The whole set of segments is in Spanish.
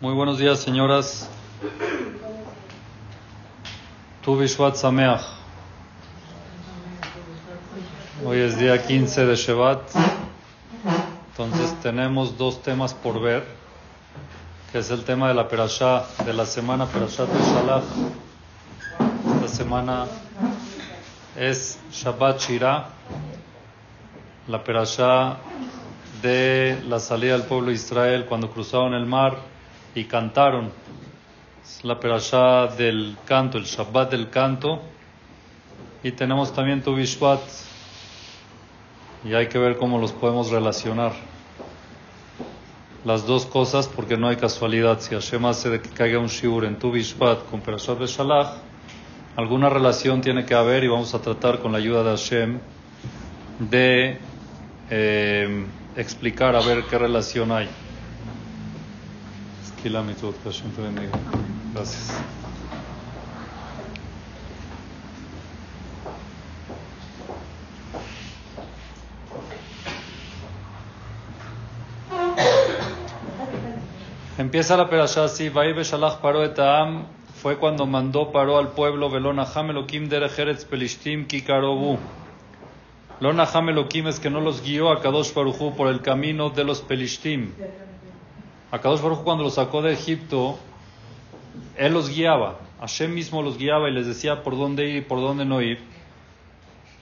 Muy buenos días, señoras. Tu Bishvat Sameach. Hoy es día 15 de Shevat. Entonces tenemos dos temas por ver, que es el tema de la perashá de la semana Perashat Shalach. Esta semana es Shabbat Shirah, la perashá de la salida del pueblo de Israel cuando cruzaron el mar y cantaron. La perashá del canto, el Shabbat del canto. Y tenemos también tu Bishvat. Y hay que ver cómo los podemos relacionar. Las dos cosas, porque no hay casualidad. Si Hashem hace de que caiga un shiur en tu Bishvat con Perashat de Shalach, alguna relación tiene que haber y vamos a tratar con la ayuda de Hashem de eh, explicar a ver qué relación hay. Gracias. Empieza la perashá así, Beshalach paró fue cuando mandó, paró al pueblo, Velona Hamelokim derejeretz pelishtim kikarobu. Lona Hamelokim es que no los guió a Kadosh Baruchu por el camino de los pelishtim. A Kadosh Baruj cuando los sacó de Egipto, él los guiaba, Hashem mismo los guiaba y les decía por dónde ir y por dónde no ir.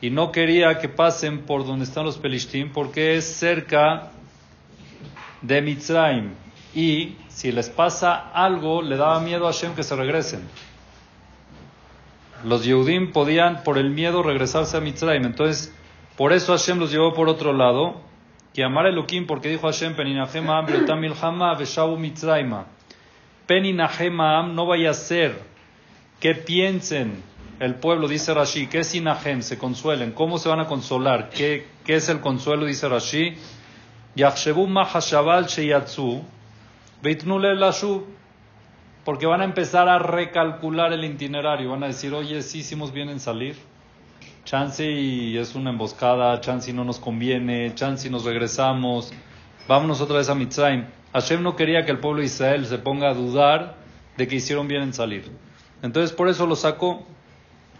Y no quería que pasen por donde están los Pelishtim porque es cerca de Mitzrayim. Y si les pasa algo, le daba miedo a Hashem que se regresen. Los Yehudim podían por el miedo regresarse a Mitzrayim. Entonces, por eso Hashem los llevó por otro lado que amar Elohim, porque dijo Hashem, Peninahem Am, Milhama, Veshabu Mitzrayma. Peninahem Am no vaya a ser que piensen el pueblo, dice Rashi, ¿qué es Inahem? Se consuelen. ¿Cómo se van a consolar? ¿Qué, qué es el consuelo? Dice Rashi. Yachshebu Mahashabal Sheyatsu, Beitnule Lashu, porque van a empezar a recalcular el itinerario. Van a decir, oye, sí hicimos bien en salir chance y es una emboscada, chance no nos conviene, chance nos regresamos, vámonos otra vez a Mitzrayim. Hashem no quería que el pueblo de Israel se ponga a dudar de que hicieron bien en salir. Entonces por eso lo sacó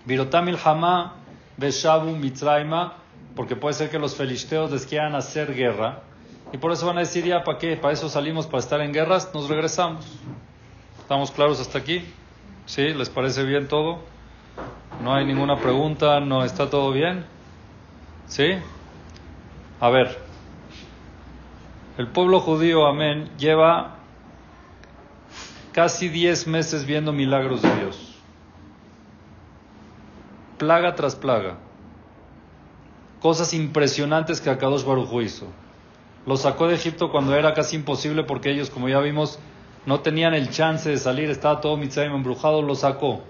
Virotamil Hamá Beshabu Mitzrayma, porque puede ser que los filisteos les quieran hacer guerra. Y por eso van a decir, ya, ¿para qué? ¿Para eso salimos? ¿Para estar en guerras? Nos regresamos. ¿Estamos claros hasta aquí? ¿Sí? ¿Les parece bien todo? No hay ninguna pregunta, no está todo bien. ¿Sí? A ver, el pueblo judío, amén, lleva casi 10 meses viendo milagros de Dios. Plaga tras plaga. Cosas impresionantes que Akadosh Baruj hizo. Lo sacó de Egipto cuando era casi imposible porque ellos, como ya vimos, no tenían el chance de salir, estaba todo Mitzrayim embrujado, lo sacó.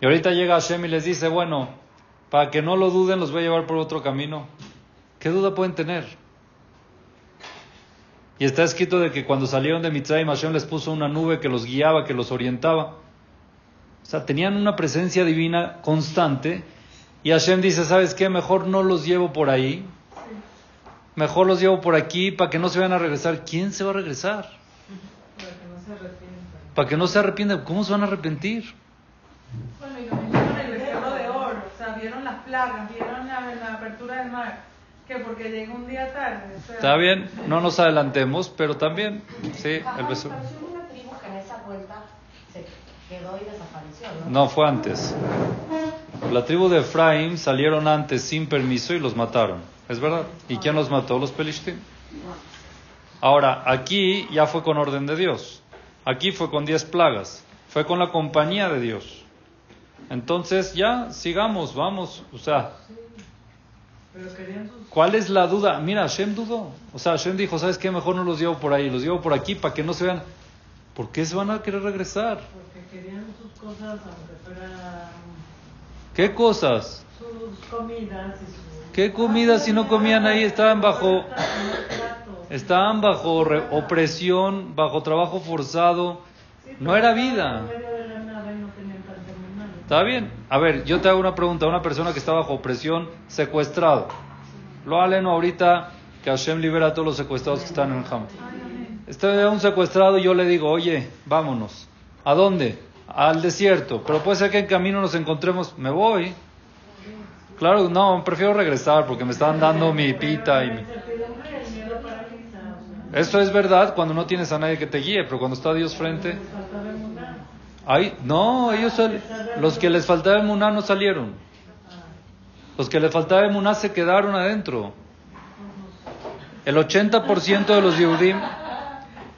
Y ahorita llega Hashem y les dice, bueno, para que no lo duden, los voy a llevar por otro camino. ¿Qué duda pueden tener? Y está escrito de que cuando salieron de Mitzrayim, Hashem les puso una nube que los guiaba, que los orientaba. O sea, tenían una presencia divina constante. Y Hashem dice, ¿sabes qué? Mejor no los llevo por ahí. Mejor los llevo por aquí para que no se vayan a regresar. ¿Quién se va a regresar? Para que no se arrepientan. Para que no se arrepientan. ¿Cómo se van a arrepentir? Bueno, y lo mismo con el becerro de oro, o sea, vieron las plagas, vieron la, apertura del mar, que porque llegó un día tarde. Está bien, no nos adelantemos, pero también, sí, el becerro. una tribu que en esa vuelta se quedó y desapareció, ¿no? No, fue antes. La tribu de Efraín salieron antes sin permiso y los mataron. ¿Es verdad? ¿Y quién los mató? Los pelishtim. Ahora, aquí ya fue con orden de Dios. Aquí fue con diez plagas. Fue con la compañía de Dios. Entonces ya sigamos, vamos, o sea, ¿cuál es la duda? Mira, Hashem dudó, o sea, Hashem dijo, ¿sabes qué? Mejor no los llevo por ahí, los llevo por aquí para que no se vean. ¿Por qué se van a querer regresar? Porque querían sus cosas, aunque fuera... ¿Qué cosas? Sus comidas y sus... ¿Qué comidas si no comían ahí? Estaban bajo... Estaban bajo opresión, bajo trabajo forzado. No era vida. ¿Está bien? A ver, yo te hago una pregunta. Una persona que está bajo presión, secuestrado. Lo aleno ahorita que Hashem libera a todos los secuestrados que están en el Ham. Estoy un secuestrado y yo le digo, oye, vámonos. ¿A dónde? Al desierto. Pero puede ser que en camino nos encontremos. Me voy. Claro, no, prefiero regresar porque me están dando mi pita y mi... Es verdad cuando no tienes a nadie que te guíe, pero cuando está Dios frente... Ay, no, ellos los que les faltaba emuná no salieron. Los que les faltaba emuná se quedaron adentro. El 80% de los Yehudim,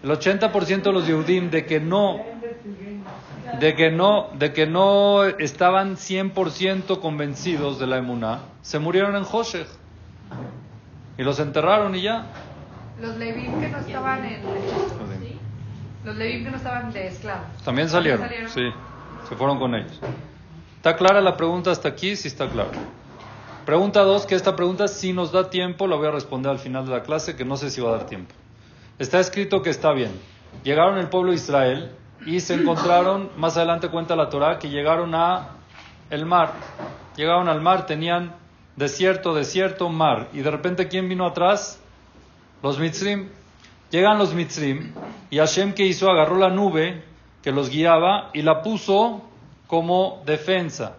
el 80% de los Yehudim de que no de que no de que no estaban 100% convencidos de la emuná, se murieron en Hoshech. Y los enterraron y ya. Los Levim que no estaban en los Levim que no estaban de esclavos. También salieron, sí, se fueron con ellos. ¿Está clara la pregunta hasta aquí? Sí está clara. Pregunta dos, que esta pregunta si nos da tiempo, la voy a responder al final de la clase, que no sé si va a dar tiempo. Está escrito que está bien. Llegaron el pueblo de Israel y se encontraron, más adelante cuenta la Torah, que llegaron a el mar. Llegaron al mar, tenían desierto, desierto, mar. Y de repente, ¿quién vino atrás? Los Mitzrim. Llegan los Mitzrim y Hashem que hizo agarró la nube que los guiaba y la puso como defensa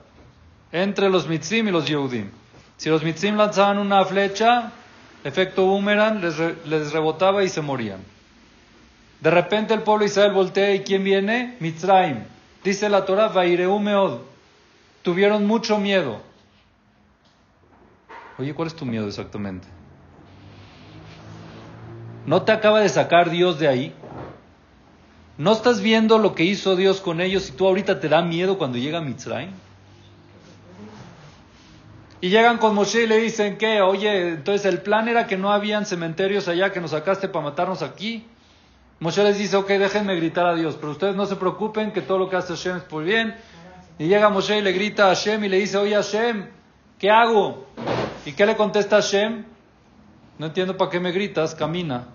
entre los Mitzrim y los Yehudim. Si los Mitzrim lanzaban una flecha, efecto boomerang, les, les rebotaba y se morían. De repente el pueblo de Israel voltea y ¿quién viene? Mitzrayim. Dice la Torah, Vaireu Meod. Tuvieron mucho miedo. Oye, ¿cuál es tu miedo exactamente? ¿No te acaba de sacar Dios de ahí? ¿No estás viendo lo que hizo Dios con ellos y tú ahorita te da miedo cuando llega Mitzrayim? Y llegan con Moshe y le dicen que, oye, entonces el plan era que no habían cementerios allá que nos sacaste para matarnos aquí. Moshe les dice, ok, déjenme gritar a Dios, pero ustedes no se preocupen que todo lo que hace Hashem es por bien. Y llega Moshe y le grita a Hashem y le dice, oye Hashem, ¿qué hago? ¿Y qué le contesta Hashem? No entiendo para qué me gritas, camina.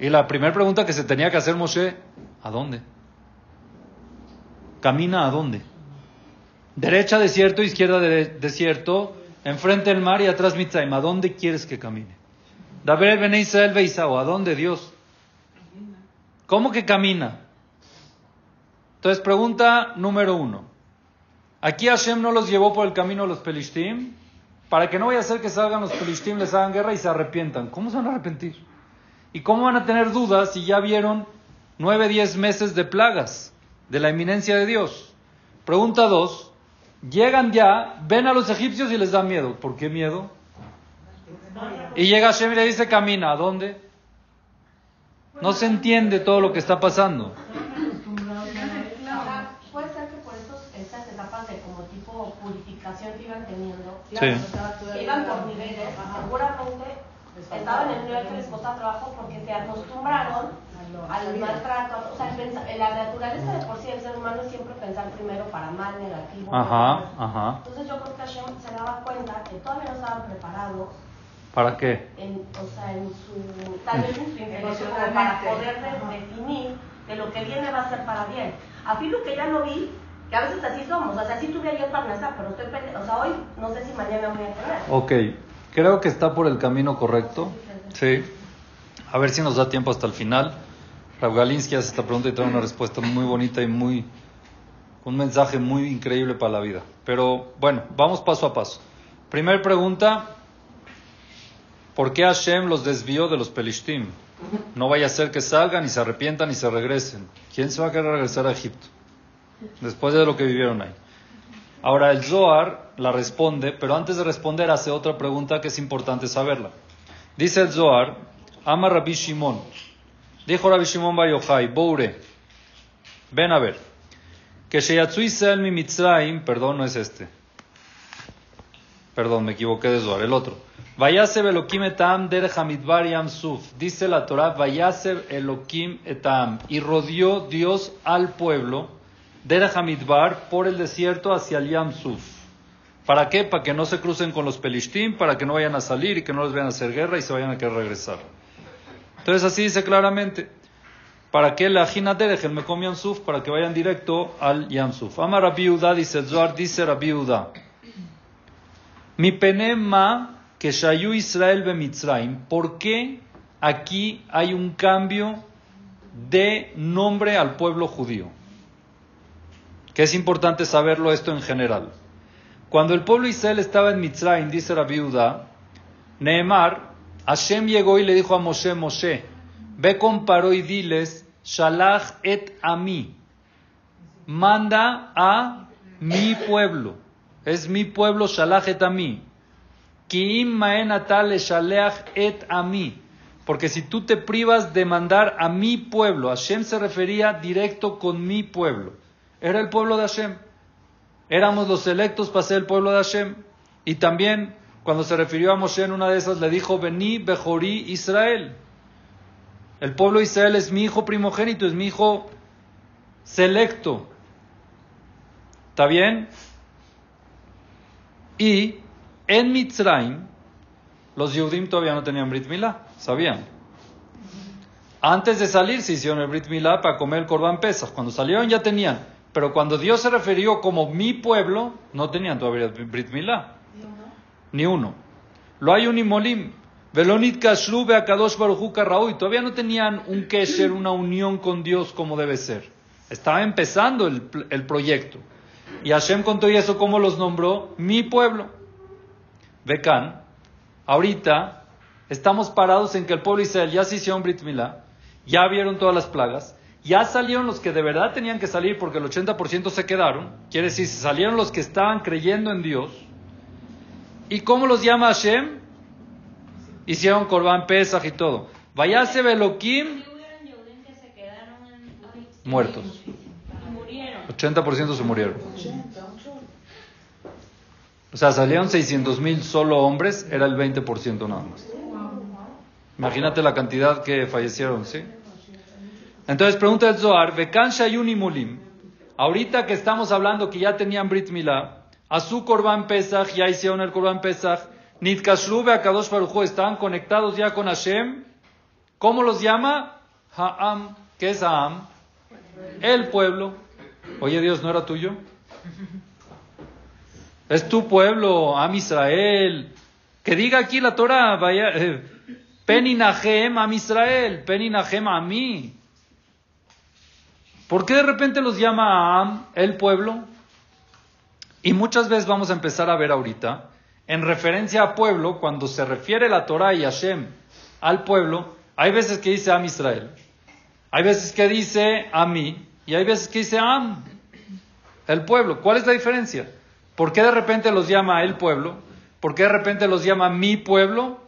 Y la primera pregunta que se tenía que hacer Moshe, ¿a dónde? ¿Camina a dónde? Derecha desierto, izquierda desierto, enfrente el mar y atrás Mitzrayim. ¿A dónde quieres que camine? David Ben Israel Beisao, ¿a dónde Dios? ¿Cómo que camina? Entonces, pregunta número uno. Aquí Hashem no los llevó por el camino de los Pelishtim para que no vaya a ser que salgan los Pelishtim, les hagan guerra y se arrepientan. ¿Cómo se van a arrepentir? ¿Y cómo van a tener dudas si ya vieron nueve, diez meses de plagas de la eminencia de Dios? Pregunta dos. Llegan ya, ven a los egipcios y les da miedo. ¿Por qué miedo? Y llega Hashem y le dice, camina. ¿A dónde? No se entiende todo lo que está pasando. Puede ser que por esas etapas de como tipo que iban teniendo, iban por niveles, seguramente estaban en un nivel que les costaba trabajo porque se acostumbraron al maltrato, o sea, la naturaleza de por sí del ser humano es siempre pensar primero para mal, negativo. Ajá, ajá. Entonces yo creo que Hashem se daba cuenta que todavía no estaban preparados. ¿Para qué? En, o sea, en su, tal vez en su intelección para poder definir que lo que viene va a ser para bien. A fin lo que ya no vi, que a veces así somos, o sea, sí tuve ayer para estar, pero estoy o sea, hoy no sé si mañana voy a tener. Ok, creo que está por el camino correcto. Sí. A ver si nos da tiempo hasta el final. Rav Galinsky hace esta pregunta y trae una respuesta muy bonita y muy un mensaje muy increíble para la vida. Pero bueno, vamos paso a paso. Primer pregunta, ¿por qué Hashem los desvió de los Pelishtim? No vaya a ser que salgan y se arrepientan y se regresen. ¿Quién se va a querer regresar a Egipto? Después de lo que vivieron ahí. Ahora el Zohar la responde, pero antes de responder hace otra pregunta que es importante saberla. Dice el Zohar, ama Rabbi Shimon, Dijo Rabbi Shimon Bar Yochai, Boure, ven a ver, que Sheyatsu Israel mi Mitzrayim, perdón, no es este. Perdón, me equivoqué de Zohar, el otro. Vayaseb Elokim etam derech hamidbar yam suf. Dice la Torah, Vayaseb Elokim etam. Y rodeó Dios al pueblo derech hamidbar por el desierto hacia el yam suf. ¿Para qué? Para que no se crucen con los pelishtim, para que no vayan a salir y que no les vayan a hacer guerra y se vayan a querer regresar. Entonces así dice claramente, para que la deje el Mekom Yamsuf, para que vayan directo al Yamsuf. Ama Rabbi dice el Zohar, dice Rabbi Mi penema que Shayu Israel Mitzrayim, ¿por qué aquí hay un cambio de nombre al pueblo judío? Que es importante saberlo esto en general. Cuando el pueblo Israel estaba en Mitzrayim, dice la viuda, Nehemar, Hashem llegó y le dijo a Moshe, Moshe, ve con Paró y diles, Shalach et a manda a mi pueblo, es mi pueblo, Shalach et a mí. Kiim et a. Porque si tú te privas de mandar a mi pueblo, Hashem se refería directo con mi pueblo. Era el pueblo de Hashem. Éramos los electos para ser el pueblo de Hashem. Y también, cuando se refirió a Moshe en una de esas, le dijo, vení, Bejorí, Israel. El pueblo de Israel es mi hijo primogénito, es mi hijo selecto. ¿Está bien? Y en Mitzrayim, los Yehudim todavía no tenían Brit Milá, sabían. Antes de salir se hicieron el Brit Milá para comer el Corban Pesach. Cuando salieron ya tenían. Pero cuando Dios se refirió como mi pueblo, no tenían todavía Brit Milá. Ni uno. Lo hay un imolim. Velonit Kashrube a Kadosh y Todavía no tenían un Kesher, una unión con Dios como debe ser. Estaba empezando el, el proyecto. Y Hashem contó y eso cómo los nombró mi pueblo. Becan, ahorita estamos parados en que el pueblo de Israel ya se hicieron Brit Milá, ya vieron todas las plagas, ya salieron los que de verdad tenían que salir porque el 80% se quedaron, quiere decir, salieron los que estaban creyendo en Dios. ¿Y cómo los llama Hashem? Hicieron Corban Pesach y todo. Vayase Belokim muertos. 80% se murieron. O sea, salieron 600 mil solo hombres, era el 20% nada más. Imagínate la cantidad que fallecieron, ¿sí? Entonces pregunta el Zohar, Bekan Shayun Mulim, ahorita que estamos hablando que ya tenían Brit Milá, a su Korban Pesach, ya hicieron el Korban Pesach, Nitkashlu a Kadosh Baruj estaban conectados ya con Hashem, ¿cómo los llama? Ha'am, ¿qué es Ha'am? El pueblo. Oye Dios, ¿no era tuyo? Es tu pueblo, Am Israel. Que diga aquí la Torah, vaya, eh, Peninahem Am Israel, Peninahem a mí. ¿Por qué de repente los llama Am, el pueblo? Y muchas veces vamos a empezar a ver ahorita, en referencia a pueblo, cuando se refiere la Torah y Hashem al pueblo, hay veces que dice Am Israel, hay veces que dice a mí, y hay veces que dice Am, el pueblo. ¿Cuál es la diferencia? ¿Por qué de repente los llama el pueblo? ¿Por qué de repente los llama mi pueblo?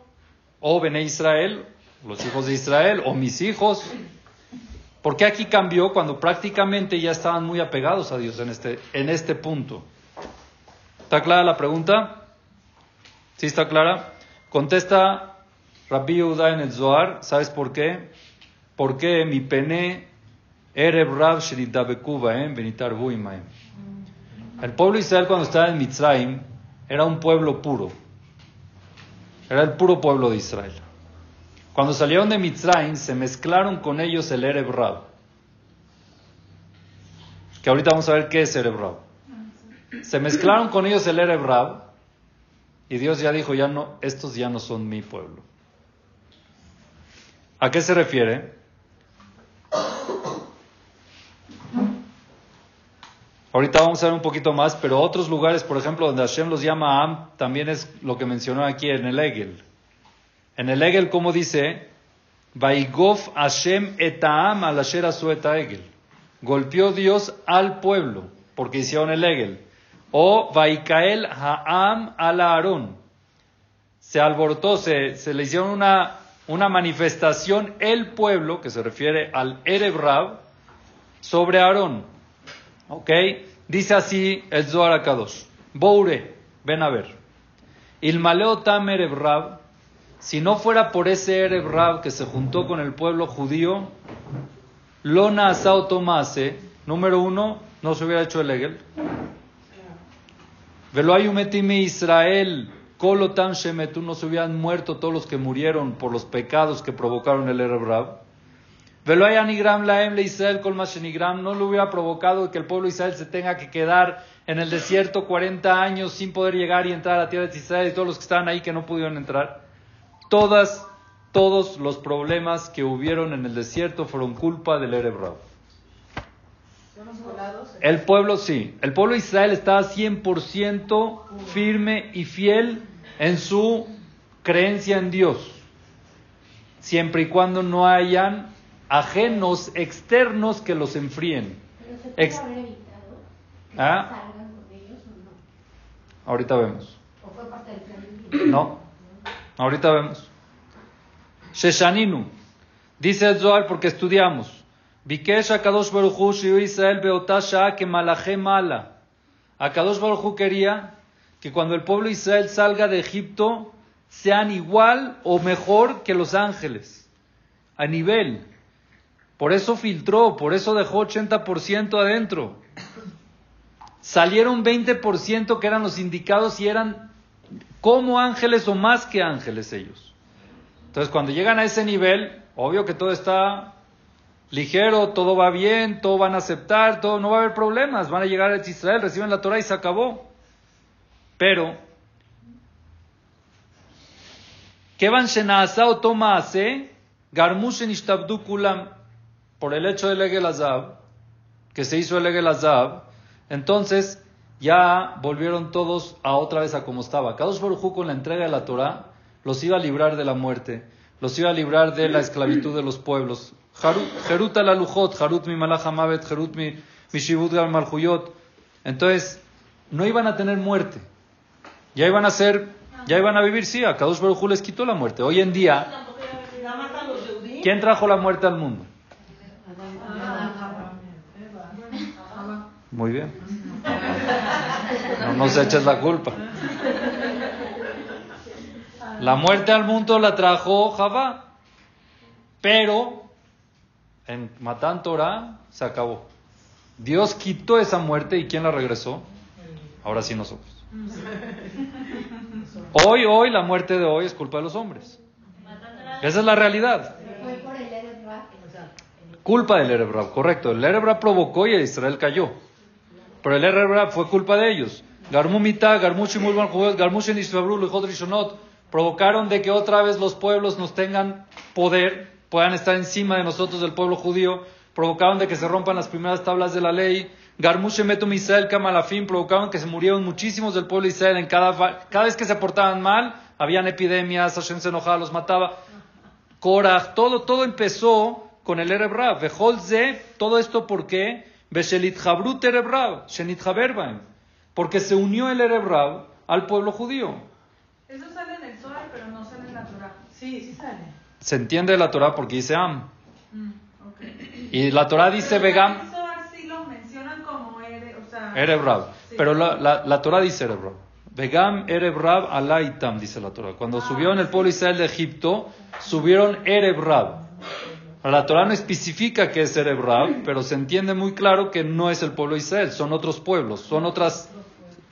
O Bene Israel, los hijos de Israel, o mis hijos. ¿Por qué aquí cambió cuando prácticamente ya estaban muy apegados a Dios en este, en este punto? ¿Está clara la pregunta? ¿Sí está clara? Contesta Rabbi Yehuda en el ¿sabes por qué? Porque mi pene Erev Rav eh, Benitar. El pueblo de Israel cuando estaba en Mitzrayim era un pueblo puro. Era el puro pueblo de Israel. Cuando salieron de Mitzrayim se mezclaron con ellos el Ereb Rab. Que ahorita vamos a ver qué es Ereb Rab. Se mezclaron con ellos el Ereb Rab y Dios ya dijo, ya no, estos ya no son mi pueblo. ¿A qué se refiere? Ahorita vamos a ver un poquito más, pero otros lugares, por ejemplo, donde Hashem los llama Am, también es lo que mencionó aquí en el Egel. En el Egel, como dice, Vaigof Hashem etaam al asher Egel. Golpeó Dios al pueblo, porque hicieron el Egel. O Vaikael Ha'am al Aarón. Se alborotó, se, le hicieron una, una manifestación el pueblo, que se refiere al Erebrab, sobre Aarón. ¿Ok? Dice así el Zohar Akadosh. Boure, ven a ver. Ilmaleo tam Erebrab, si no fuera por ese Erebrab que se juntó con el pueblo judío, Lona Asao Tomase, número uno, no se hubiera hecho el Egel. Veloayumetime Israel, Kolotam Shemetu, no se hubieran muerto todos los que murieron por los pecados que provocaron el Erebrab. Veloyanigram laem le Israel kol no le hubiera provocado que el pueblo de Israel se tenga que quedar en el desierto 40 años sin poder llegar y entrar a la tierra de Israel y todos los que estaban ahí que no pudieron entrar. Todas, todos los problemas que hubieron en el desierto fueron culpa del Erev El pueblo, sí, el pueblo de Israel estaba 100% firme y fiel en su creencia en Dios, siempre y cuando no hayan ajenos externos que los enfríen. Ex ¿Ah? Ahorita vemos. No, ahorita vemos. Sheshaninu. Dice el porque estudiamos. Bikesh Akadosh Baruchu Israel Beotasha que Malaje Mala. Akadosh Baruchu quería que cuando el pueblo de Israel salga de Egipto sean igual o mejor que los ángeles. A nivel. Por eso filtró, por eso dejó 80% adentro. Salieron 20% que eran los indicados y eran como ángeles o más que ángeles ellos. Entonces cuando llegan a ese nivel, obvio que todo está ligero, todo va bien, todo van a aceptar, todo no va a haber problemas, van a llegar a Israel, reciben la Torah y se acabó. Pero, ¿qué van o toma hace? Garmushen kulam por el hecho del Egel Azab, que se hizo el Egel Azab, entonces ya volvieron todos a otra vez a como estaba. Kadosh Baruj con la entrega de la Torah los iba a librar de la muerte, los iba a librar de la esclavitud de los pueblos. Jerut la lujot, Jarut mi malachamavet, Jerut mi shibut malhuyot. Entonces, no iban a tener muerte. Ya iban a ser, ya iban a vivir, sí, a Kadosh Baruj les quitó la muerte. Hoy en día, ¿quién trajo la muerte al mundo? Muy bien. No nos eches la culpa. La muerte al mundo la trajo Javá. Pero en Matán Torah se acabó. Dios quitó esa muerte y ¿quién la regresó? Ahora sí nosotros. Hoy, hoy, la muerte de hoy es culpa de los hombres. Esa es la realidad. Culpa del Erebrab, correcto. El Erebrab provocó y Israel cayó. Pero el Erebrab fue culpa de ellos. Garmumita, Garmushimul Garmushin Rishonot provocaron de que otra vez los pueblos nos tengan poder, puedan estar encima de nosotros del pueblo judío, provocaron de que se rompan las primeras tablas de la ley, Garmushe Metum Israel Kamalafim provocaron que se murieron muchísimos del pueblo de Israel en cada, cada vez que se portaban mal, habían epidemias, Hashem se enojaba, los mataba. Korach, todo, todo empezó con el Ereb Rab. todo esto porque porque se unió el Ereb al pueblo judío. Eso sale en el Zohar, pero no sale en la Torah. Sí, sí sale. Se entiende la Torah porque dice Am. Mm, y la Torah dice Vegam. sí lo mencionan como Ereb, o sea, Pero la, la, la, Torah dice Ereb Vegam Ereb Alaitam, dice la Torah. Cuando ah, subió en el pueblo Israel de Egipto, subieron Ereb la Torah no especifica que es Erebrab, pero se entiende muy claro que no es el pueblo de Israel, son otros pueblos, son otras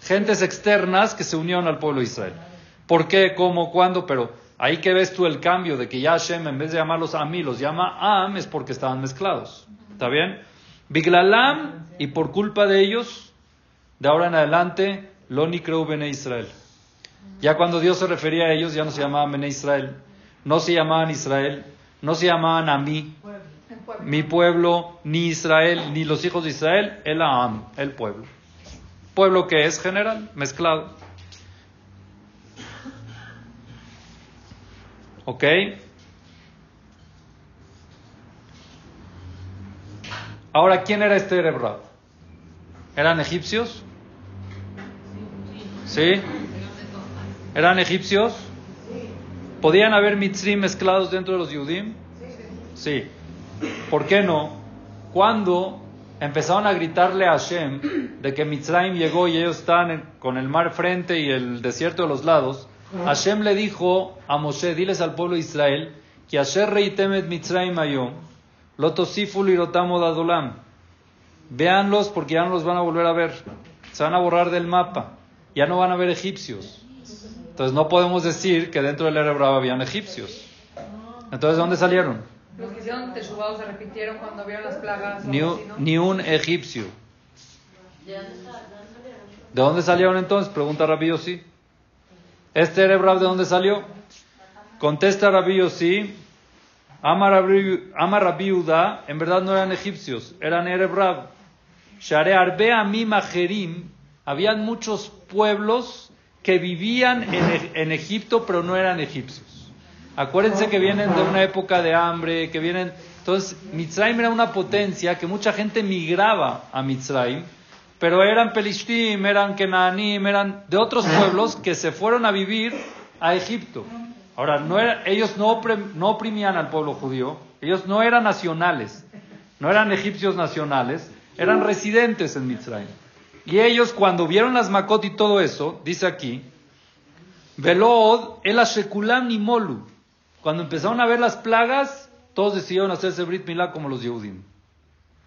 gentes externas que se unieron al pueblo de Israel. ¿Por qué? ¿Cómo? ¿Cuándo? Pero ahí que ves tú el cambio de que ya Hashem en vez de llamarlos a mí los llama Am es porque estaban mezclados. ¿Está bien? Biglalam y por culpa de ellos, de ahora en adelante, Loni creu Bene Israel. Ya cuando Dios se refería a ellos ya no se llamaban Bene Israel, no se llamaban Israel, no se llamaban a mí, mi pueblo, ni Israel, ni los hijos de Israel, el Am, el pueblo. Pueblo que es general, mezclado. ¿Ok? Ahora, ¿quién era este Erebrad? ¿Eran egipcios? ¿Sí? ¿Eran egipcios? ¿Podían haber mitzrim mezclados dentro de los yudim? Sí. ¿Por qué no? Cuando empezaron a gritarle a Hashem de que Mitzrayim llegó y ellos están con el mar frente y el desierto de los lados, Hashem le dijo a Moshe, diles al pueblo de Israel, que Asher reitemet Mitzrayim ayom, lotosiful y dadolam. Véanlos porque ya no los van a volver a ver. Se van a borrar del mapa. Ya no van a ver egipcios. Entonces no podemos decir que dentro del Erebrab habían egipcios. Entonces, ¿dónde salieron? Los que hicieron teshuva se repitieron cuando vieron las plagas. Ni un, ni un egipcio. ¿De dónde salieron entonces? Pregunta Rabbi. ¿Este Erebrab de dónde salió? Contesta Rabbi sí. Ama Rabbi Uda, en verdad no eran egipcios, eran Erebrab. Share Arbe Amim Ajerim, habían muchos pueblos que vivían en, en Egipto, pero no eran egipcios. Acuérdense que vienen de una época de hambre, que vienen... Entonces, Mitzrayim era una potencia que mucha gente migraba a Mitzrayim, pero eran Pelishtim, eran Kenanim, eran de otros pueblos que se fueron a vivir a Egipto. Ahora, no era, ellos no, no oprimían al pueblo judío, ellos no eran nacionales, no eran egipcios nacionales, eran residentes en Mitzrayim. Y ellos cuando vieron las Makot y todo eso, dice aquí, Velod el Ashekulam Nimolu. Cuando empezaron a ver las plagas, todos decidieron hacerse Brit Milá como los Yehudim.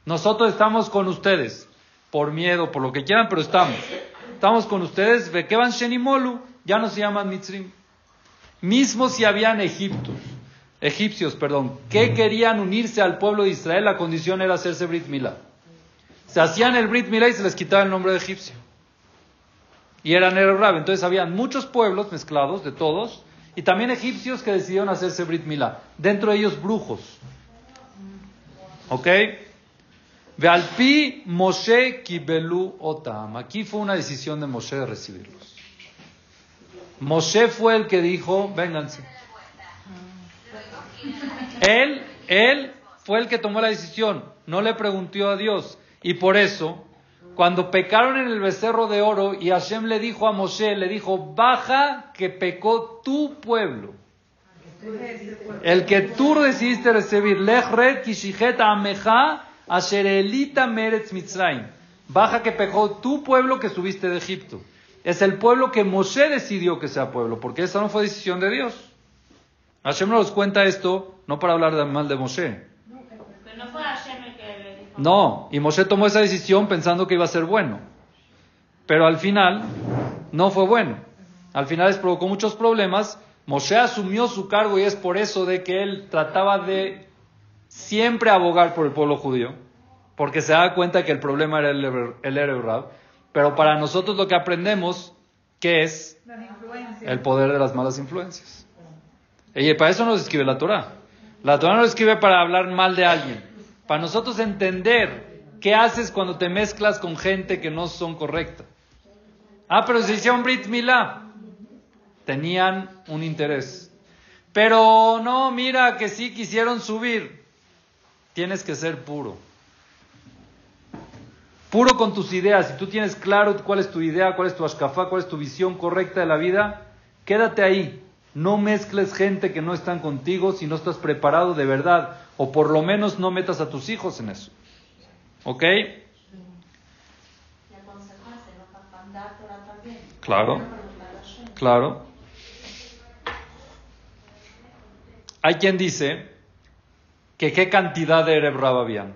Nosotros estamos con ustedes, por miedo, por lo que quieran, pero estamos. Estamos con ustedes, Bekevan Shenimolu, ya no se llaman Mitzrim. Mismo si habían egiptos, egipcios, perdón, que querían unirse al pueblo de Israel, la condición era hacerse Brit Milá se hacían el Brit Milá y se les quitaba el nombre de egipcio. Y eran el Rab. Entonces habían muchos pueblos mezclados de todos y también egipcios que decidieron hacerse Brit Milá. Dentro de ellos brujos. ¿Ok? Vealpi Moshe Kibelu Otam. Aquí fue una decisión de Moshe de recibirlos. Moshe fue el que dijo, vénganse. Él, él fue el que tomó la decisión. No le preguntó a Dios. Y por eso, cuando pecaron en el becerro de oro y Hashem le dijo a Moshe, le dijo, baja que pecó tu pueblo. El que tú decidiste recibir, Lechret Ameja Asherelita Meretz Mitzrayim. Baja que pecó tu pueblo que subiste de Egipto. Es el pueblo que Moshe decidió que sea pueblo, porque esa no fue decisión de Dios. Hashem nos cuenta esto no para hablar mal de Moshe. Pero no fue Hashem no, y Moshe tomó esa decisión pensando que iba a ser bueno. Pero al final no fue bueno. Al final les provocó muchos problemas. Moshe asumió su cargo y es por eso de que él trataba de siempre abogar por el pueblo judío, porque se da cuenta que el problema era el, el Pero para nosotros lo que aprendemos, que es el poder de las malas influencias. Y para eso nos escribe la Torah. La Torah no escribe para hablar mal de alguien para nosotros entender qué haces cuando te mezclas con gente que no son correcta. Ah, pero se hicieron Brit Milá. Tenían un interés. Pero no, mira que sí quisieron subir. Tienes que ser puro. Puro con tus ideas. Si tú tienes claro cuál es tu idea, cuál es tu ashkafá, cuál es tu visión correcta de la vida, quédate ahí. No mezcles gente que no están contigo si no estás preparado de verdad o por lo menos no metas a tus hijos en eso. ¿Ok? Claro, claro. Hay quien dice que qué cantidad de Erebrab habían.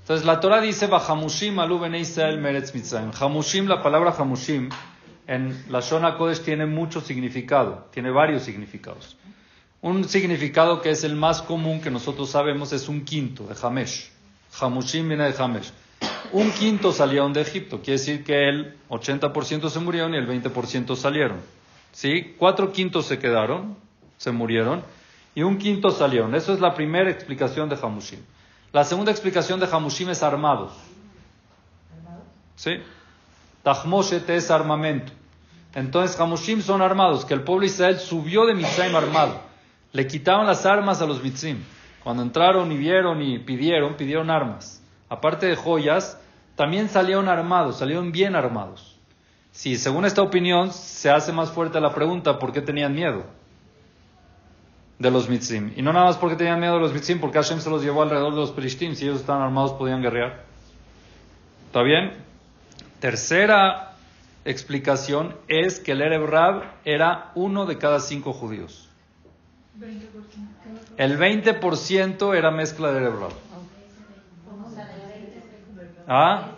Entonces la Torah dice, Bajamushim alu Israel meretz mitzrayim. Hamushim, la palabra Hamushim, en la Shona Kodesh tiene mucho significado, tiene varios significados. Un significado que es el más común que nosotros sabemos es un quinto de Hamesh. Hamushim viene de Hamesh. Un quinto salieron de Egipto, quiere decir que el 80% se murieron y el 20% salieron. ¿Sí? Cuatro quintos se quedaron, se murieron, y un quinto salieron. Eso es la primera explicación de Hamushim. La segunda explicación de Hamushim es armados. ¿Sí? Tahmoshet es armamento. Entonces Hamushim son armados, que el pueblo de Israel subió de Mitzrayim armado. Le quitaron las armas a los mitzim. Cuando entraron y vieron y pidieron, pidieron armas. Aparte de joyas, también salieron armados, salieron bien armados. Si según esta opinión se hace más fuerte la pregunta, ¿por qué tenían miedo de los mitzim? Y no nada más porque tenían miedo de los mitzim, porque Hashem se los llevó alrededor de los perishtim. Si ellos estaban armados, podían guerrear. ¿Está bien? Tercera explicación es que el Erev Rab era uno de cada cinco judíos. El 20% era mezcla de Erebrab. ¿Ah?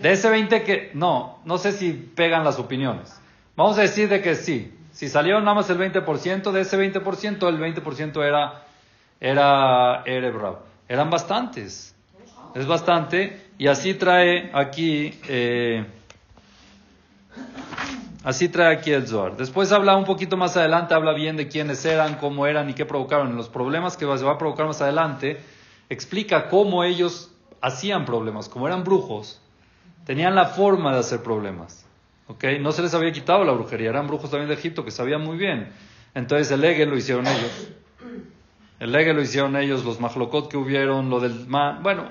De ese 20 que... No, no sé si pegan las opiniones. Vamos a decir de que sí. Si salió nada más el 20%, de ese 20%, el 20% era era Erebrab. Eran bastantes. Es bastante. Y así trae aquí, eh, así trae aquí el Zohar. Después habla un poquito más adelante, habla bien de quiénes eran, cómo eran y qué provocaron. Los problemas que se va a provocar más adelante, explica cómo ellos hacían problemas, como eran brujos, tenían la forma de hacer problemas. No se les había quitado la brujería, eran brujos también de Egipto que sabían muy bien. Entonces el Ege lo hicieron ellos. El Ege lo hicieron ellos, los Mahlokot que hubieron, lo del... Bueno,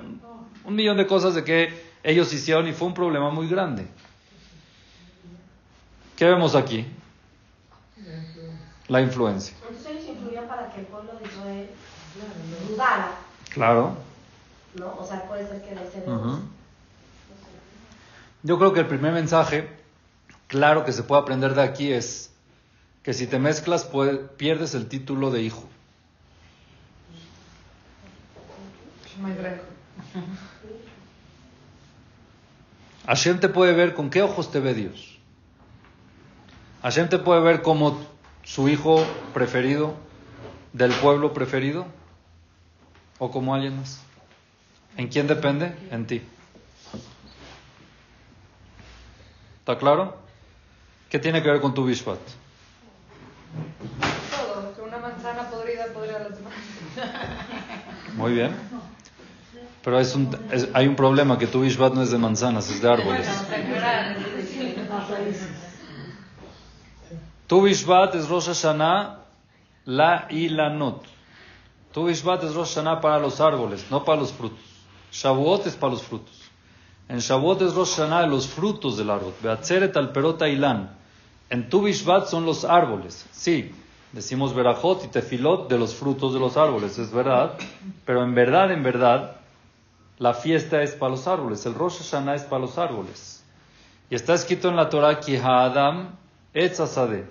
un millón de cosas de que ellos hicieron y fue un problema muy grande. ¿Qué vemos aquí? La influencia. Entonces ellos influían para que el pueblo de Israel dudara. Claro. ¿No? O sea, puede ser que la Yo creo que el primer mensaje claro que se puede aprender de aquí es que si te mezclas pierdes el título de hijo. Hashem te puede ver con qué ojos te ve Dios. Hashem te puede ver como su hijo preferido, del pueblo preferido, o como alguien más. ¿En quién depende? En ti. ¿Está claro? ¿Qué tiene que ver con tu Bishvat? Todo, que una manzana podrida podría las demás. Muy bien. Pero hay un problema, que tu Bishvat no es de manzanas, es de árboles. Tu Bishvat es Rosh Hashanah, la y la not. Tu Bishvat es Rosh Hashanah para los árboles, no para los frutos. Shavuot es para los frutos. En Shavuot es Rosh Hashanah los frutos del árbol. Beatzeret al perota ilan. En Tu Bishvat son los árboles. Sí, decimos Berajot y Tefilot de los frutos de los árboles, es verdad. Pero en verdad, en verdad, la fiesta es para los árboles. El Rosh Hashanah es para los árboles. Y está escrito en la Torah que Adam etzasade.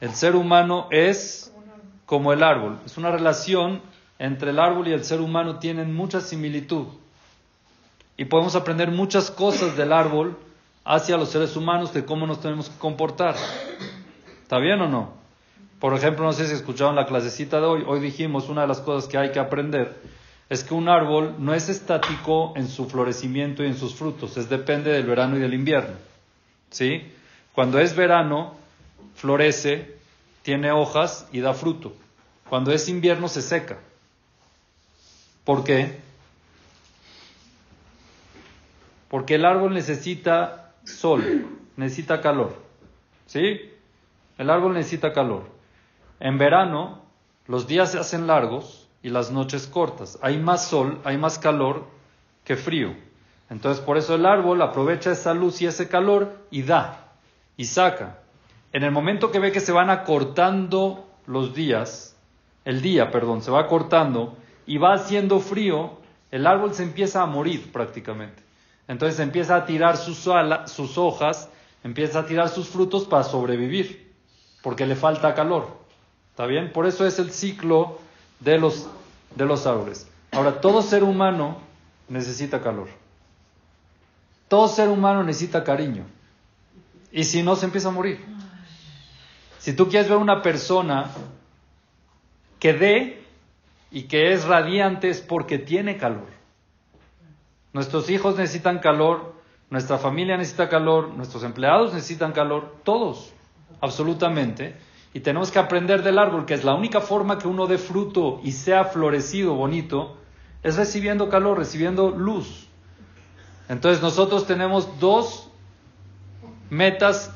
El ser humano es como el árbol. Es una relación entre el árbol y el ser humano, tienen mucha similitud y podemos aprender muchas cosas del árbol hacia los seres humanos de cómo nos tenemos que comportar. ¿Está bien o no? Por ejemplo, no sé si escucharon la clasecita de hoy. Hoy dijimos una de las cosas que hay que aprender es que un árbol no es estático en su florecimiento y en sus frutos, es depende del verano y del invierno. ¿Sí? Cuando es verano, florece, tiene hojas y da fruto. Cuando es invierno, se seca. ¿Por qué? Porque el árbol necesita sol, necesita calor. ¿Sí? El árbol necesita calor. En verano, los días se hacen largos y las noches cortas. Hay más sol, hay más calor que frío. Entonces, por eso el árbol aprovecha esa luz y ese calor y da, y saca. En el momento que ve que se van acortando los días, el día, perdón, se va cortando y va haciendo frío, el árbol se empieza a morir prácticamente. Entonces empieza a tirar sus, sus hojas, empieza a tirar sus frutos para sobrevivir, porque le falta calor. ¿Está bien? Por eso es el ciclo de los, de los árboles. Ahora, todo ser humano necesita calor. Todo ser humano necesita cariño. Y si no, se empieza a morir. Si tú quieres ver una persona que dé y que es radiante es porque tiene calor. Nuestros hijos necesitan calor, nuestra familia necesita calor, nuestros empleados necesitan calor, todos, absolutamente. Y tenemos que aprender del árbol, que es la única forma que uno dé fruto y sea florecido, bonito, es recibiendo calor, recibiendo luz. Entonces nosotros tenemos dos metas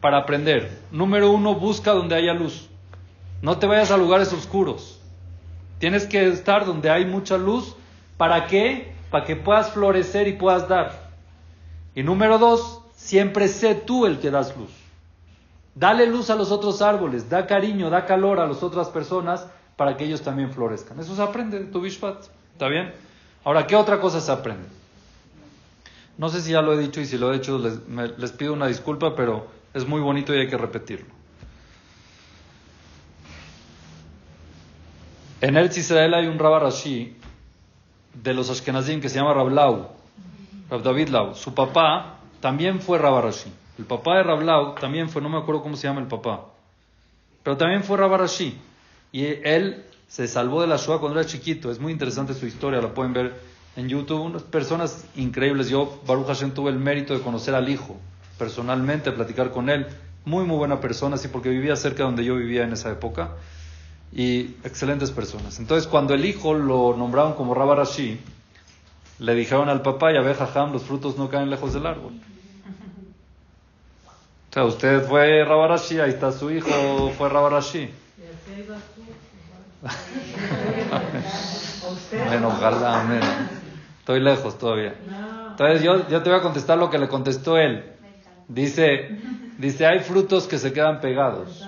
para aprender. Número uno, busca donde haya luz. No te vayas a lugares oscuros. Tienes que estar donde hay mucha luz. ¿Para qué? para que puedas florecer y puedas dar. Y número dos, siempre sé tú el que das luz. Dale luz a los otros árboles, da cariño, da calor a las otras personas para que ellos también florezcan. Eso se aprende de tu Bishpat. ¿Está bien? Ahora, ¿qué otra cosa se aprende? No sé si ya lo he dicho y si lo he hecho les, pido una disculpa, pero es muy bonito y hay que repetirlo. En el Israel hay un Rabba Rashi de los Ashkenazim que se llama Rablau, Rab David Lau. Su papá también fue Rabarashi. El papá de Rablau también fue, no me acuerdo cómo se llama el papá, pero también fue Rabarashi. Y él se salvó de la Shoah cuando era chiquito. Es muy interesante su historia, la pueden ver en YouTube. Unas personas increíbles. Yo, Baruch Hashem, tuve el mérito de conocer al hijo personalmente, platicar con él. Muy, muy buena persona, sí, porque vivía cerca de donde yo vivía en esa época. Y excelentes personas. Entonces, cuando el hijo lo nombraron como Rabarashi, le dijeron al papá, ya ve, jajam, los frutos no caen lejos del árbol. O sea, usted fue Rabarashi, ahí está su hijo, fue Rabarashi. amén, ojalá, amén. Estoy lejos todavía. Entonces yo, yo te voy a contestar lo que le contestó él. Dice, dice, hay frutos que se quedan pegados.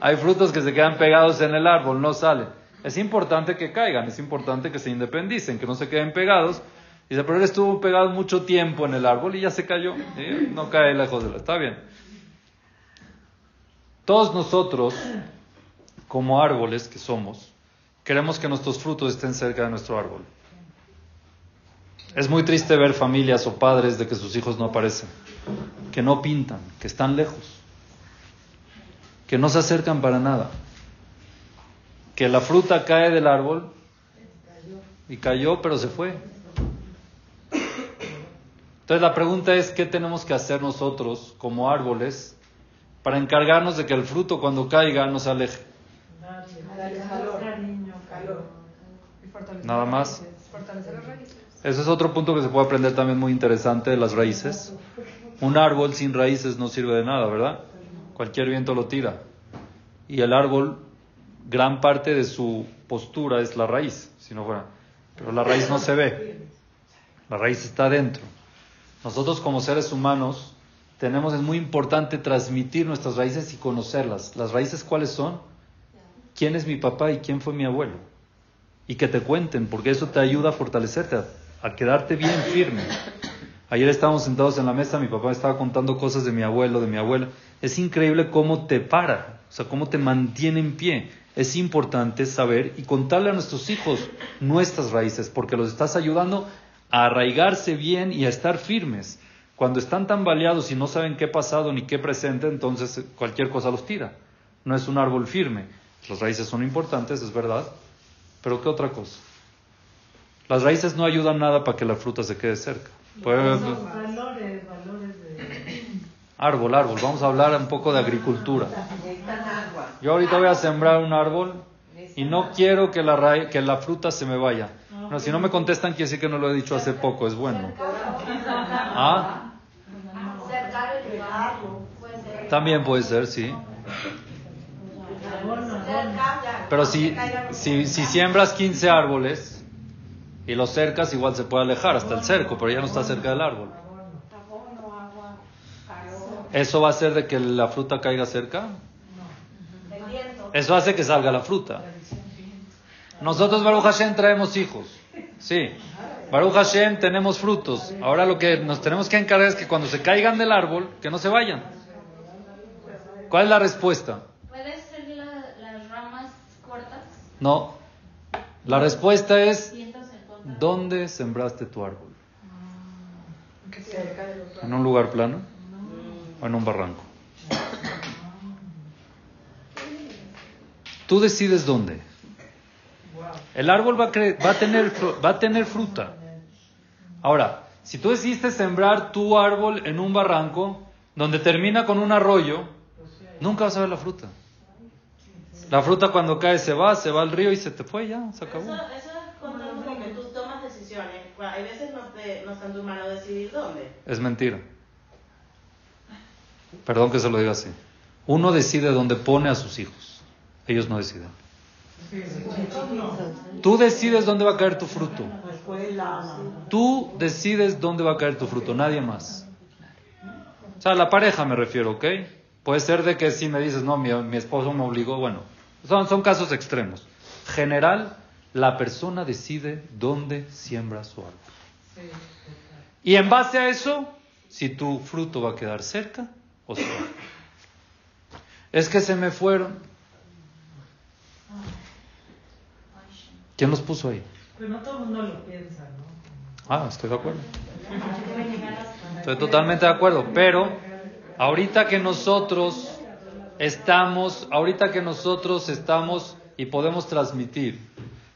Hay frutos que se quedan pegados en el árbol, no salen. Es importante que caigan, es importante que se independicen, que no se queden pegados. Dice, pero él estuvo pegado mucho tiempo en el árbol y ya se cayó. No cae lejos de él. Está bien. Todos nosotros, como árboles que somos, queremos que nuestros frutos estén cerca de nuestro árbol. Es muy triste ver familias o padres de que sus hijos no aparecen, que no pintan, que están lejos, que no se acercan para nada, que la fruta cae del árbol y cayó, pero se fue. Entonces la pregunta es, ¿qué tenemos que hacer nosotros como árboles para encargarnos de que el fruto cuando caiga no se aleje? Nada más. Ese es otro punto que se puede aprender también muy interesante de las raíces. Un árbol sin raíces no sirve de nada, ¿verdad? Cualquier viento lo tira. Y el árbol, gran parte de su postura es la raíz, si no fuera. Pero la raíz no se ve. La raíz está dentro. Nosotros como seres humanos tenemos, es muy importante transmitir nuestras raíces y conocerlas. ¿Las raíces cuáles son? ¿Quién es mi papá y quién fue mi abuelo? Y que te cuenten, porque eso te ayuda a fortalecerte, a quedarte bien firme. Ayer estábamos sentados en la mesa, mi papá me estaba contando cosas de mi abuelo, de mi abuela. Es increíble cómo te para, o sea, cómo te mantiene en pie. Es importante saber y contarle a nuestros hijos nuestras raíces, porque los estás ayudando a arraigarse bien y a estar firmes. Cuando están tan baleados y no saben qué pasado ni qué presente, entonces cualquier cosa los tira. No es un árbol firme. Las raíces son importantes, es verdad, pero ¿qué otra cosa? Las raíces no ayudan nada para que la fruta se quede cerca. valores, valores de... Árbol, árbol. Vamos a hablar un poco de agricultura. Yo ahorita voy a sembrar un árbol y no quiero que la, que la fruta se me vaya. No, si no me contestan, quiere decir que no lo he dicho hace poco, es bueno. ¿Ah? También puede ser, sí. Pero si, si, si siembras 15 árboles, y los cercas igual se puede alejar hasta el cerco, pero ya no está cerca del árbol. ¿Eso va a hacer de que la fruta caiga cerca? Eso hace que salga la fruta. Nosotros, Baruch Hashem, traemos hijos. Sí. Baruch Hashem, tenemos frutos. Ahora lo que nos tenemos que encargar es que cuando se caigan del árbol, que no se vayan. ¿Cuál es la respuesta? ¿Puede ser las ramas cortas? No. La respuesta es ¿Dónde sembraste tu árbol? ¿En un lugar plano? ¿O en un barranco? Tú decides dónde. El árbol va a, va a, tener, va a tener fruta. Ahora, si tú decidiste sembrar tu árbol en un barranco donde termina con un arroyo, nunca vas a ver la fruta. La fruta cuando cae se va, se va al río y se te fue ya, se acabó hay veces no, te, no está en tu mano decidir dónde. Es mentira. Perdón que se lo diga así. Uno decide dónde pone a sus hijos. Ellos no deciden. Tú decides dónde va a caer tu fruto. Tú decides dónde va a caer tu fruto, nadie más. O sea, la pareja me refiero, ¿ok? Puede ser de que si me dices, no, mi, mi esposo me obligó, bueno, son, son casos extremos. General, la persona decide dónde siembra su árbol. Y en base a eso, si tu fruto va a quedar cerca o se Es que se me fueron. ¿Quién los puso ahí? Pero no todo el mundo lo piensa, ¿no? Ah, estoy de acuerdo. Estoy totalmente de acuerdo, pero ahorita que nosotros estamos, ahorita que nosotros estamos y podemos transmitir.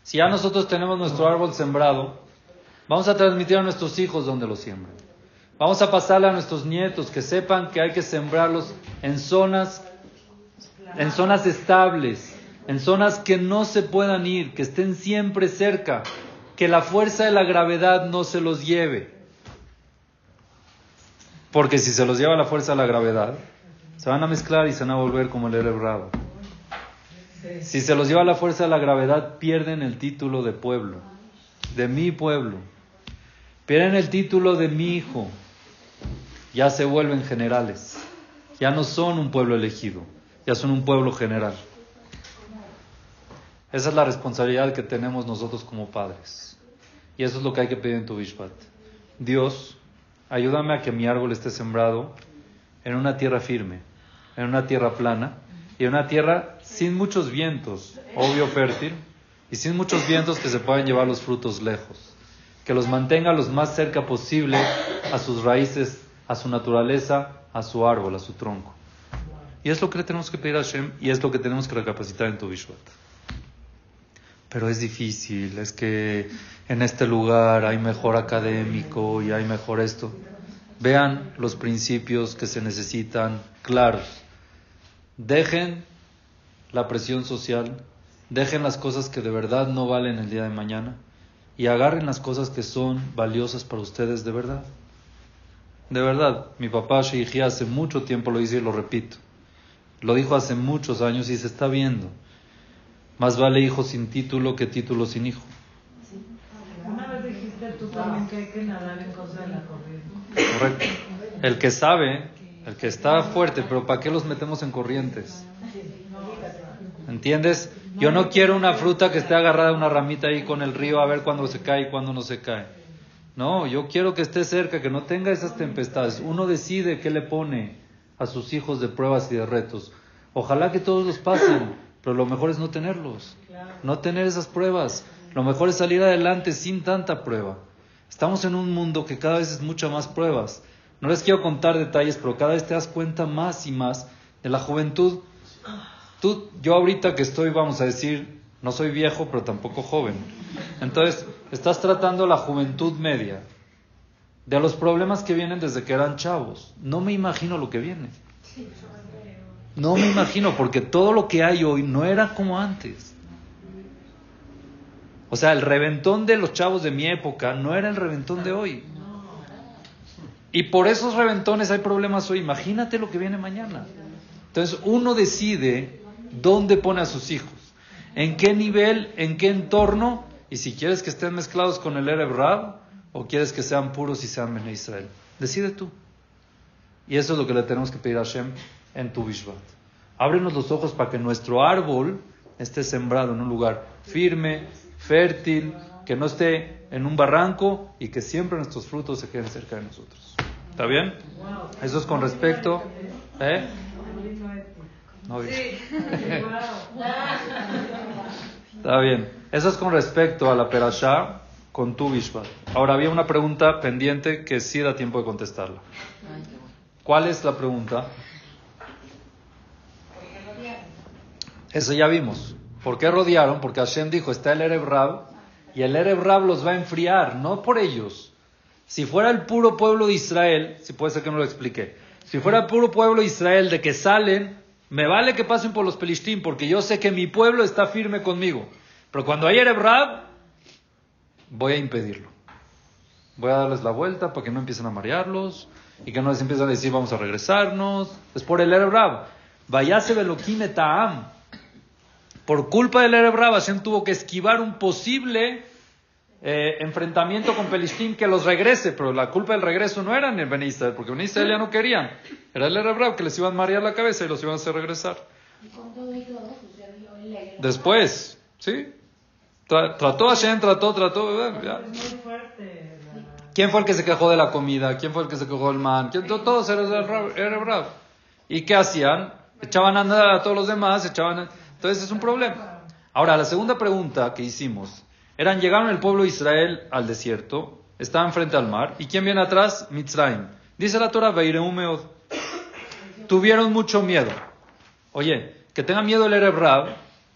Si ya nosotros tenemos nuestro árbol sembrado, vamos a transmitir a nuestros hijos donde lo siembran. Vamos a pasarle a nuestros nietos que sepan que hay que sembrarlos en zonas, en zonas estables, en zonas que no se puedan ir, que estén siempre cerca, que la fuerza de la gravedad no se los lleve. Porque si se los lleva la fuerza de la gravedad, se van a mezclar y se van a volver como el erebrado. Si se los lleva la fuerza de la gravedad, pierden el título de pueblo, de mi pueblo. Pierden el título de mi hijo. Ya se vuelven generales. Ya no son un pueblo elegido, ya son un pueblo general. Esa es la responsabilidad que tenemos nosotros como padres. Y eso es lo que hay que pedir en tu Bishpat. Dios, ayúdame a que mi árbol esté sembrado en una tierra firme, en una tierra plana y en una tierra sin muchos vientos, obvio fértil, y sin muchos vientos que se puedan llevar los frutos lejos. Que los mantenga lo más cerca posible a sus raíces, a su naturaleza, a su árbol, a su tronco. Y es lo que le tenemos que pedir a Hashem y es lo que tenemos que recapacitar en tu Bishvat pero es difícil, es que en este lugar hay mejor académico y hay mejor esto. Vean los principios que se necesitan claros. Dejen la presión social, dejen las cosas que de verdad no valen el día de mañana y agarren las cosas que son valiosas para ustedes de verdad. De verdad, mi papá Sheikhi hace mucho tiempo lo dice y lo repito. Lo dijo hace muchos años y se está viendo. Más vale hijo sin título que título sin hijo. Una vez dijiste tú también que hay que nadar en cosa de la corriente. Correcto. El que sabe, el que está fuerte, pero ¿para qué los metemos en corrientes? ¿Entiendes? Yo no quiero una fruta que esté agarrada a una ramita ahí con el río a ver cuándo se cae y cuándo no se cae. No, yo quiero que esté cerca, que no tenga esas tempestades. Uno decide qué le pone a sus hijos de pruebas y de retos. Ojalá que todos los pasen. Pero lo mejor es no tenerlos, no tener esas pruebas. Lo mejor es salir adelante sin tanta prueba. Estamos en un mundo que cada vez es muchas más pruebas. No les quiero contar detalles, pero cada vez te das cuenta más y más de la juventud. Tú, yo ahorita que estoy, vamos a decir, no soy viejo, pero tampoco joven. Entonces, estás tratando la juventud media de los problemas que vienen desde que eran chavos. No me imagino lo que viene. No me imagino, porque todo lo que hay hoy no era como antes. O sea, el reventón de los chavos de mi época no era el reventón de hoy. Y por esos reventones hay problemas hoy. Imagínate lo que viene mañana. Entonces uno decide dónde pone a sus hijos, en qué nivel, en qué entorno, y si quieres que estén mezclados con el Ereb Rab o quieres que sean puros y sean Ben Israel. Decide tú. Y eso es lo que le tenemos que pedir a Hashem en tu Bishvat. Ábrenos los ojos para que nuestro árbol esté sembrado en un lugar firme, fértil, que no esté en un barranco y que siempre nuestros frutos se queden cerca de nosotros. ¿Está bien? Eso es con respecto. ¿eh? Está bien. Eso es con respecto a la perashá con tu Bishvat. Ahora había una pregunta pendiente que sí da tiempo de contestarla. ¿Cuál es la pregunta? Eso ya vimos. ¿Por qué rodearon? Porque Hashem dijo, está el Ereb Rab, y el Ereb Rab los va a enfriar, no por ellos. Si fuera el puro pueblo de Israel, si puede ser que no lo expliqué, si fuera el puro pueblo de Israel de que salen, me vale que pasen por los Pelishtim, porque yo sé que mi pueblo está firme conmigo. Pero cuando hay Ereb Rab, voy a impedirlo. Voy a darles la vuelta para que no empiecen a marearlos y que no les empiecen a decir vamos a regresarnos. Es por el Ereb Rab. Vayase Belokim Ta'am. Por culpa del Ereb Hashem tuvo que esquivar un posible eh, enfrentamiento con Pelistín que los regrese, pero la culpa del regreso no era en el Ben porque Ben ya no querían. Era el Ereb que les iban a marear la cabeza y los iban a hacer regresar. Después, ¿sí? trató Hashem, trató, trató. ¿Quién fue el que se quejó de la comida? ¿Quién fue el que se quejó del man? Todos eran el Ereb ¿Y qué hacían? Echaban a andar a todos los demás, echaban a... Entonces es un problema. Ahora, la segunda pregunta que hicimos, eran, llegaron el pueblo de Israel al desierto, estaban frente al mar, ¿y quién viene atrás? Mitzrayim. Dice la Torah, Beireumeod. Tuvieron mucho miedo. Oye, que tenga miedo el Ereb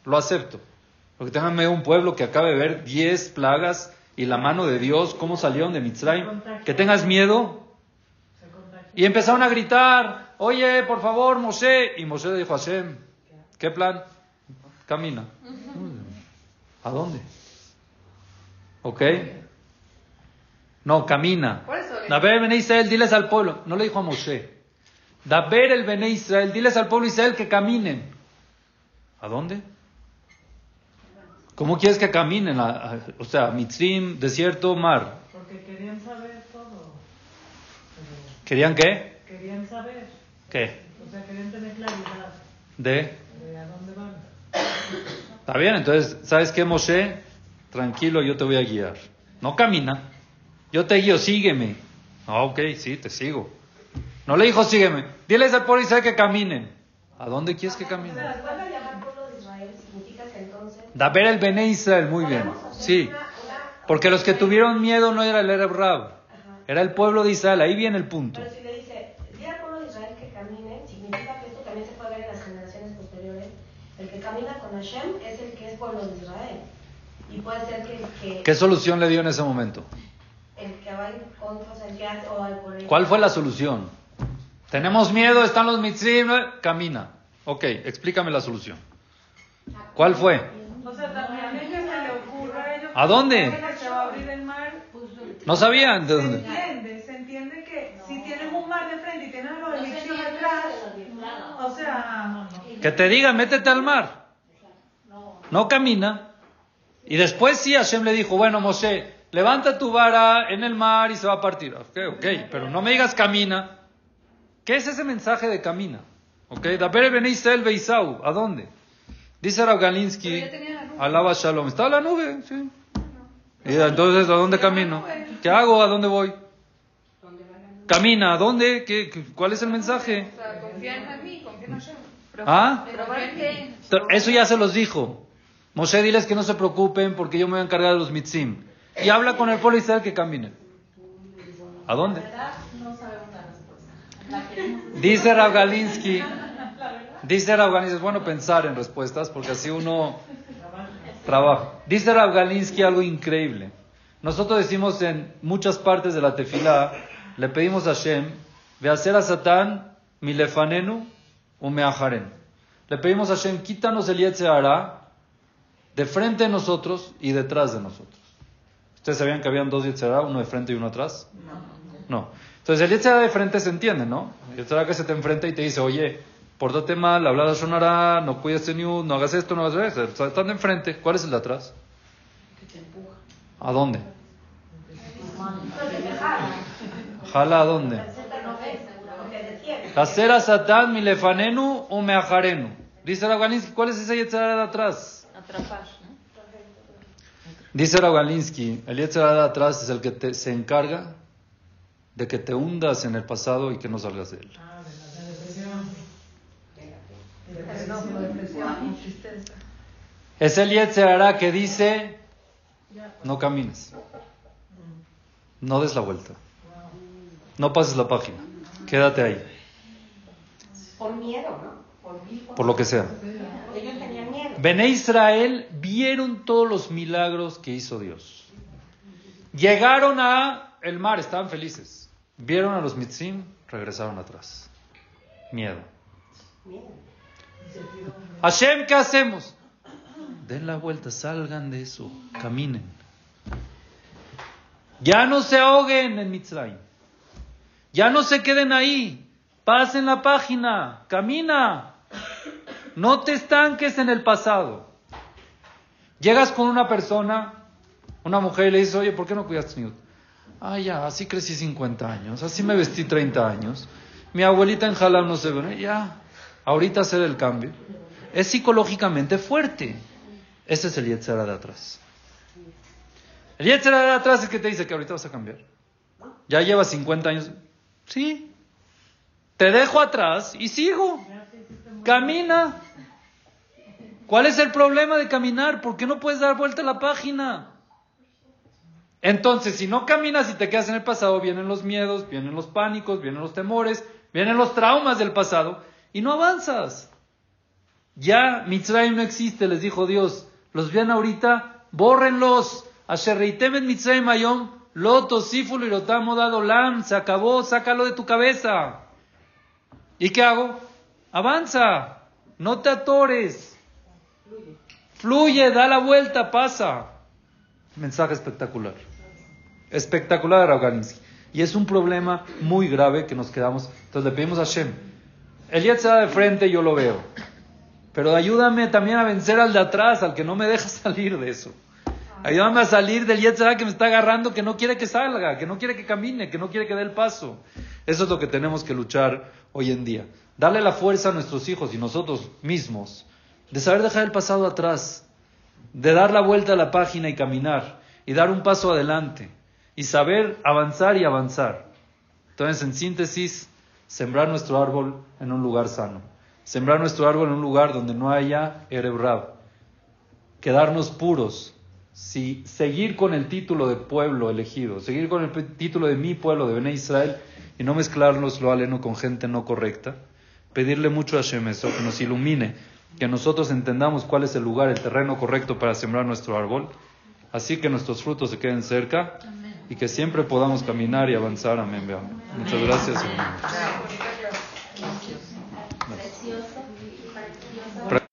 lo acepto. Porque tengan medio un pueblo que acabe de ver 10 plagas y la mano de Dios, cómo salieron de Mitzrayim. Que tengas miedo. Y empezaron a gritar, oye, por favor, Moshe. Y Moshe le dijo a Hashem, ¿qué plan? Camina. ¿A dónde? ¿Ok? No, camina. Daber el Bene Israel, diles al pueblo. No le dijo a Moshe. Daber el Bene Israel, diles al pueblo Israel que caminen. ¿A dónde? ¿Cómo quieres que caminen? o sea, Mitzrim, desierto, mar. Porque querían saber todo. ¿Querían qué? Querían saber. ¿Qué? O sea, querían tener claridad. ¿De? De a dónde van. Está bien, entonces, ¿sabes qué, Moshe? Tranquilo, yo te voy a guiar. No camina. Yo te guío, sígueme. Ah, ok, sí, te sigo. No le dijo, sígueme. Diles al pueblo Israel que caminen. ¿A dónde quieres que caminen? Daber el Bene Israel, muy bien. Sí. Porque los que tuvieron miedo no era el Ereb Rab, era el pueblo de Israel. Ahí viene el punto. Pero si le dice, di al pueblo de Israel que camine, significa que esto también se puede ver en las generaciones posteriores. El que camina con Hashem es el que es pueblo de Israel. Y puede ser que. ¿Qué solución le dio en ese momento? El que va en contra, el que hace, o el ¿Cuál fue la solución? Tenemos miedo, están los mitzvim, camina. Ok, explícame la solución. ¿Cuál fue? O sea, también es que se le ocurra a ellos. ¿A dónde? Se va a abrir el mar. No sabían de dónde. Se entiende, se entiende que si tienes un mar de frente y tienes los egipcios atrás, o sea. Que te diga, métete al mar. No camina. Y después sí, Hashem le dijo, bueno, Moshe, levanta tu vara en el mar y se va a partir. Ok, ok, pero no me digas camina. ¿Qué es ese mensaje de camina? Ok, Daber Ben Israel Beisau, ¿a dónde? Dice Galinsky, alaba Shalom, está la nube, sí. Y entonces, ¿a dónde camino? ¿Qué hago? ¿A dónde voy? Camina, ¿a dónde? ¿Qué, cuál es el mensaje? ¿Ah? Eso ya se los dijo. Moshe, diles que no se preocupen porque yo me voy a encargar de los mitzim. Y habla con el pueblo que caminen. ¿A dónde? Dice Rav Galinsky, dice Rav Galinsky, es bueno pensar en respuestas porque así uno trabaja. Dice Rav Galinsky algo increíble. Nosotros decimos en muchas partes de la tefilá, le pedimos a Shem, ve a hacer a Satán, milefanenu, umeajaren. Le pedimos a Shem, quítanos el Yetzirah de frente de nosotros y detrás de nosotros. ¿Ustedes sabían que habían dos Yetzirah, uno de frente y uno atrás? No. no. Entonces el Yetzirah de frente se entiende, ¿no? El Yetzirah que se te enfrenta y te dice, oye, pórtate mal, habla sonará, no cuides este news, no hagas esto, no hagas eso. Están de enfrente. ¿Cuál es el de atrás? ¿A dónde? Jala a dónde? Hacer Satán milefanenu o meajarenu. Dice Ragalinsky, ¿cuál es ese Yetzirah de atrás? Atrapar. Dice Ragalinsky, el Yetzirah de atrás es el que te, se encarga de que te hundas en el pasado y que no salgas de él. Es el Yetzirah que dice, no camines, no des la vuelta, no pases la página, quédate ahí. Por miedo, ¿no? Por, lo que sea. Bene Israel vieron todos los milagros que hizo Dios. Llegaron a el mar, estaban felices. Vieron a los mitzim, regresaron atrás. Miedo. Hashem, ¿qué hacemos? Den la vuelta, salgan de eso, caminen. Ya no se ahoguen en Mitzrayim. Ya no se queden ahí. Pasen la página, camina. No te estanques en el pasado. Llegas con una persona, una mujer, y le dices, oye, ¿por qué no cuidaste mi Ah, ya, así crecí 50 años, así me vestí 30 años. Mi abuelita en no se ve, ya, ahorita hacer el cambio. Es psicológicamente fuerte. Ese es el Yetzera de atrás. El Yetzera de atrás es que te dice que ahorita vas a cambiar. Ya llevas 50 años. Sí. Te dejo atrás y sigo. Camina. ¿Cuál es el problema de caminar? ¿Por qué no puedes dar vuelta a la página? Entonces, si no caminas y te quedas en el pasado, vienen los miedos, vienen los pánicos, vienen los temores, vienen los traumas del pasado y no avanzas. Ya Mitzrayim no existe, les dijo Dios. los vean ahorita, bórrenlos. Asherreitemet mitzrayim ayom, loto, sífulo y lotamo dado lam, se acabó, sácalo de tu cabeza. ¿Y qué hago? Avanza, no te atores. Fluye, da la vuelta, pasa. Mensaje espectacular. Espectacular de Y es un problema muy grave que nos quedamos. Entonces le pedimos a Hashem. El se da de frente, yo lo veo. Pero ayúdame también a vencer al de atrás, al que no me deja salir de eso. Ayúdame a salir del Yetzirah que me está agarrando, que no quiere que salga, que no quiere que camine, que no quiere que dé el paso. Eso es lo que tenemos que luchar hoy en día. Darle la fuerza a nuestros hijos y nosotros mismos de saber dejar el pasado atrás, de dar la vuelta a la página y caminar, y dar un paso adelante, y saber avanzar y avanzar. Entonces, en síntesis, sembrar nuestro árbol en un lugar sano, sembrar nuestro árbol en un lugar donde no haya Erebrab, quedarnos puros, si seguir con el título de pueblo elegido, seguir con el título de mi pueblo, de Bené Israel, y no mezclarnos lo aleno con gente no correcta, pedirle mucho a Hashem eso, que nos ilumine, que nosotros entendamos cuál es el lugar, el terreno correcto para sembrar nuestro árbol, así que nuestros frutos se queden cerca y que siempre podamos caminar y avanzar. Amén. Muchas gracias.